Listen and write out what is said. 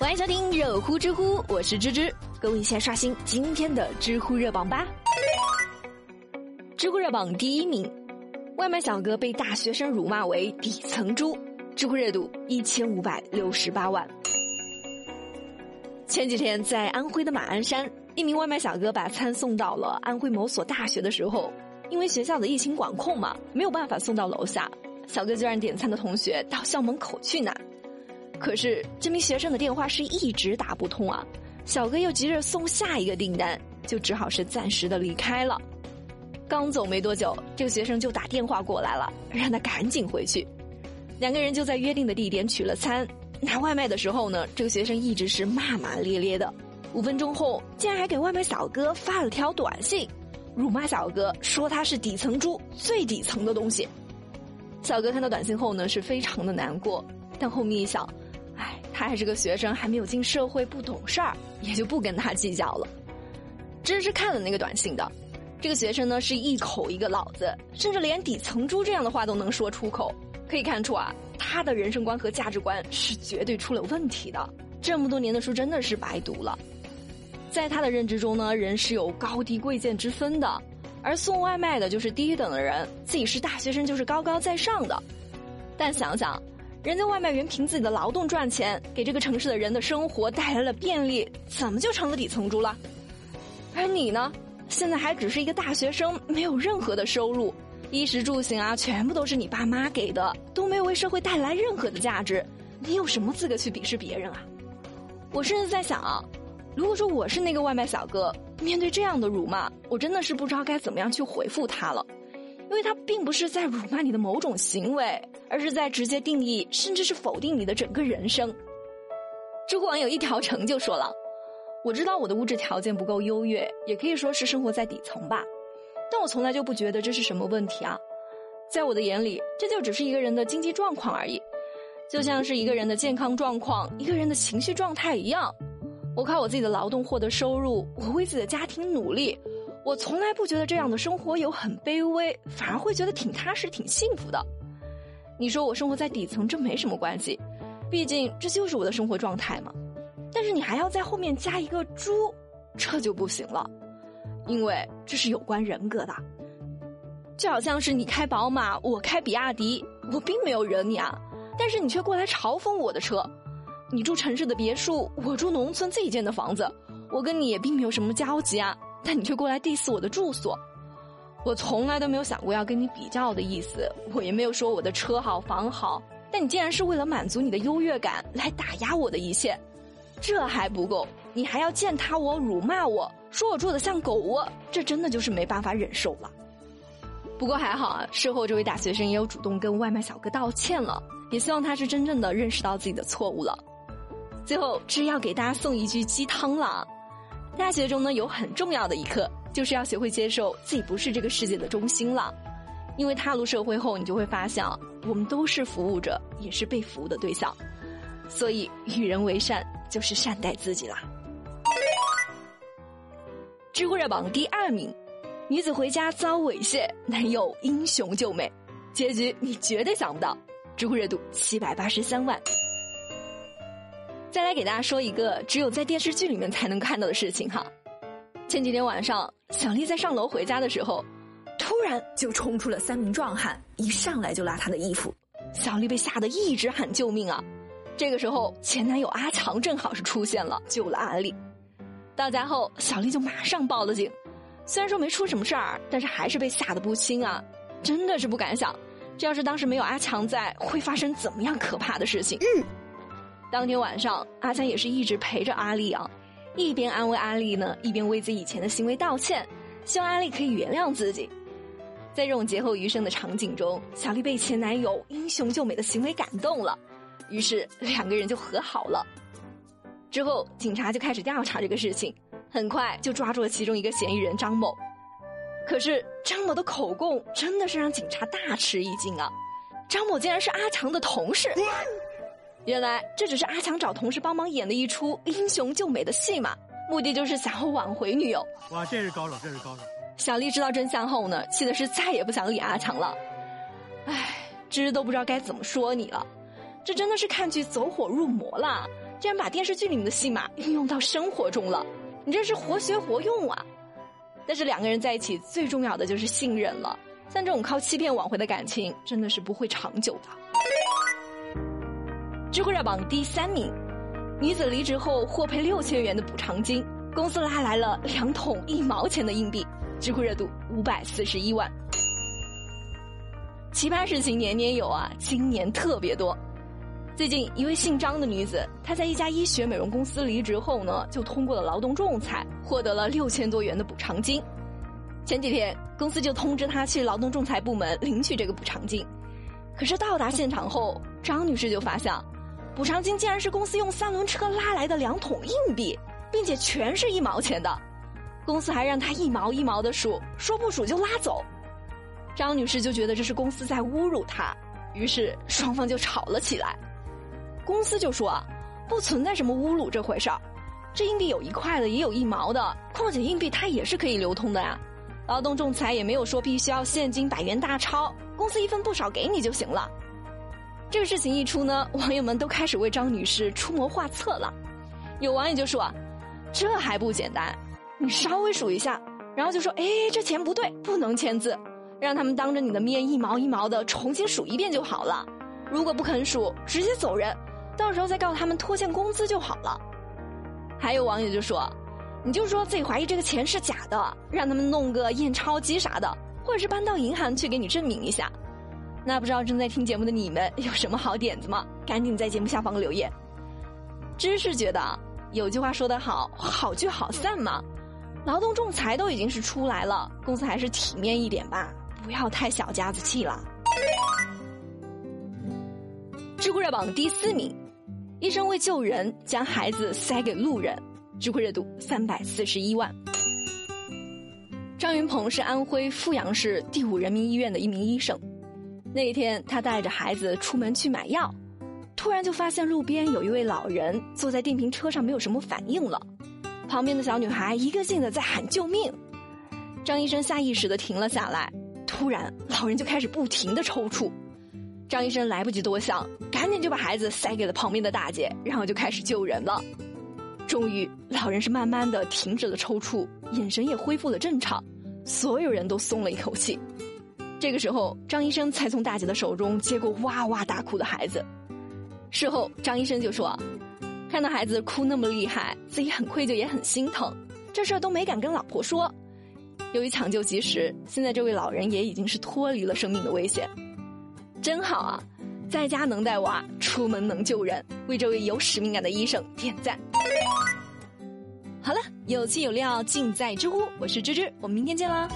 欢迎收听热乎知乎，我是芝芝，跟我一起刷新今天的知乎热榜吧。知乎热榜第一名，外卖小哥被大学生辱骂为底层猪，知乎热度一千五百六十八万。前几天在安徽的马鞍山，一名外卖小哥把餐送到了安徽某所大学的时候，因为学校的疫情管控嘛，没有办法送到楼下，小哥就让点餐的同学到校门口去拿。可是这名学生的电话是一直打不通啊，小哥又急着送下一个订单，就只好是暂时的离开了。刚走没多久，这个学生就打电话过来了，让他赶紧回去。两个人就在约定的地点取了餐。拿外卖的时候呢，这个学生一直是骂骂咧咧的。五分钟后，竟然还给外卖小哥发了条短信，辱骂小哥，说他是底层猪，最底层的东西。小哥看到短信后呢，是非常的难过，但后面一想，他还是个学生，还没有进社会，不懂事儿，也就不跟他计较了。芝芝看了那个短信的，这个学生呢是一口一个老子，甚至连底层猪这样的话都能说出口，可以看出啊。他的人生观和价值观是绝对出了问题的，这么多年的书真的是白读了。在他的认知中呢，人是有高低贵贱之分的，而送外卖的就是低等的人，自己是大学生就是高高在上的。但想想，人家外卖员凭自己的劳动赚钱，给这个城市的人的生活带来了便利，怎么就成了底层猪了？而你呢，现在还只是一个大学生，没有任何的收入。衣食住行啊，全部都是你爸妈给的，都没有为社会带来任何的价值，你有什么资格去鄙视别人啊？我甚至在想，如果说我是那个外卖小哥，面对这样的辱骂，我真的是不知道该怎么样去回复他了，因为他并不是在辱骂你的某种行为，而是在直接定义甚至是否定你的整个人生。知乎网友一条成就说了：“我知道我的物质条件不够优越，也可以说是生活在底层吧。”但我从来就不觉得这是什么问题啊，在我的眼里，这就只是一个人的经济状况而已，就像是一个人的健康状况、一个人的情绪状态一样。我靠我自己的劳动获得收入，我为自己的家庭努力，我从来不觉得这样的生活有很卑微，反而会觉得挺踏实、挺幸福的。你说我生活在底层，这没什么关系，毕竟这就是我的生活状态嘛。但是你还要在后面加一个“猪”，这就不行了。因为这是有关人格的，就好像是你开宝马，我开比亚迪，我并没有惹你啊，但是你却过来嘲讽我的车。你住城市的别墅，我住农村自己建的房子，我跟你也并没有什么交集啊，但你却过来 diss 我的住所。我从来都没有想过要跟你比较的意思，我也没有说我的车好房好，但你竟然是为了满足你的优越感来打压我的一切，这还不够，你还要践踏我、辱骂我。说我住的像狗窝，这真的就是没办法忍受了。不过还好啊，事后这位大学生也有主动跟外卖小哥道歉了，也希望他是真正的认识到自己的错误了。最后，是要给大家送一句鸡汤了：大学中呢，有很重要的一课，就是要学会接受自己不是这个世界的中心了。因为踏入社会后，你就会发现，我们都是服务者，也是被服务的对象。所以，与人为善，就是善待自己啦。知乎热榜第二名，女子回家遭猥亵，男友英雄救美，结局你绝对想不到。知乎热度七百八十三万。再来给大家说一个只有在电视剧里面才能看到的事情哈。前几天晚上，小丽在上楼回家的时候，突然就冲出了三名壮汉，一上来就拉她的衣服，小丽被吓得一直喊救命啊。这个时候，前男友阿强正好是出现了，救了阿丽。到家后，小丽就马上报了警。虽然说没出什么事儿，但是还是被吓得不轻啊！真的是不敢想，这要是当时没有阿强在，会发生怎么样可怕的事情？嗯。当天晚上，阿强也是一直陪着阿丽啊，一边安慰阿丽呢，一边为自己以前的行为道歉，希望阿丽可以原谅自己。在这种劫后余生的场景中，小丽被前男友英雄救美的行为感动了，于是两个人就和好了。之后，警察就开始调查这个事情，很快就抓住了其中一个嫌疑人张某。可是张某的口供真的是让警察大吃一惊啊！张某竟然是阿强的同事。原来这只是阿强找同事帮忙演的一出英雄救美的戏码，目的就是想要挽回女友。哇，这是高手，这是高手！小丽知道真相后呢，气的是再也不想理阿强了。唉，芝都不知道该怎么说你了，这真的是看剧走火入魔了。竟然把电视剧里面的戏码运用到生活中了，你这是活学活用啊！但是两个人在一起最重要的就是信任了，像这种靠欺骗挽回的感情，真的是不会长久的。知乎热榜第三名，女子离职后获赔六千元的补偿金，公司拉来了两桶一毛钱的硬币，知乎热度五百四十一万。奇葩事情年年有啊，今年特别多。最近，一位姓张的女子，她在一家医学美容公司离职后呢，就通过了劳动仲裁，获得了六千多元的补偿金。前几天，公司就通知她去劳动仲裁部门领取这个补偿金。可是到达现场后，张女士就发现，补偿金竟然是公司用三轮车拉来的两桶硬币，并且全是一毛钱的。公司还让他一毛一毛的数，说不数就拉走。张女士就觉得这是公司在侮辱她，于是双方就吵了起来。公司就说啊，不存在什么侮辱这回事儿，这硬币有一块的，也有一毛的，况且硬币它也是可以流通的呀。劳动仲裁也没有说必须要现金百元大钞，公司一分不少给你就行了。这个事情一出呢，网友们都开始为张女士出谋划策了。有网友就说，这还不简单，你稍微数一下，然后就说，哎，这钱不对，不能签字，让他们当着你的面一毛一毛的重新数一遍就好了。如果不肯数，直接走人。到时候再告他们拖欠工资就好了。还有网友就说：“你就说自己怀疑这个钱是假的，让他们弄个验钞机啥的，或者是搬到银行去给你证明一下。”那不知道正在听节目的你们有什么好点子吗？赶紧在节目下方留言。知识觉得有句话说得好，好聚好散嘛。劳动仲裁都已经是出来了，公司还是体面一点吧，不要太小家子气了。知乎热榜第四名，医生为救人将孩子塞给路人，知乎热度三百四十一万。张云鹏是安徽阜阳市第五人民医院的一名医生，那一天他带着孩子出门去买药，突然就发现路边有一位老人坐在电瓶车上没有什么反应了，旁边的小女孩一个劲的在喊救命，张医生下意识的停了下来，突然老人就开始不停的抽搐。张医生来不及多想，赶紧就把孩子塞给了旁边的大姐，然后就开始救人了。终于，老人是慢慢的停止了抽搐，眼神也恢复了正常，所有人都松了一口气。这个时候，张医生才从大姐的手中接过哇哇大哭的孩子。事后，张医生就说：“看到孩子哭那么厉害，自己很愧疚也很心疼，这事儿都没敢跟老婆说。由于抢救及时，现在这位老人也已经是脱离了生命的危险。”真好啊，在家能带娃，出门能救人，为这位有使命感的医生点赞。好了，有气有料尽在知乎，我是芝芝，我们明天见啦。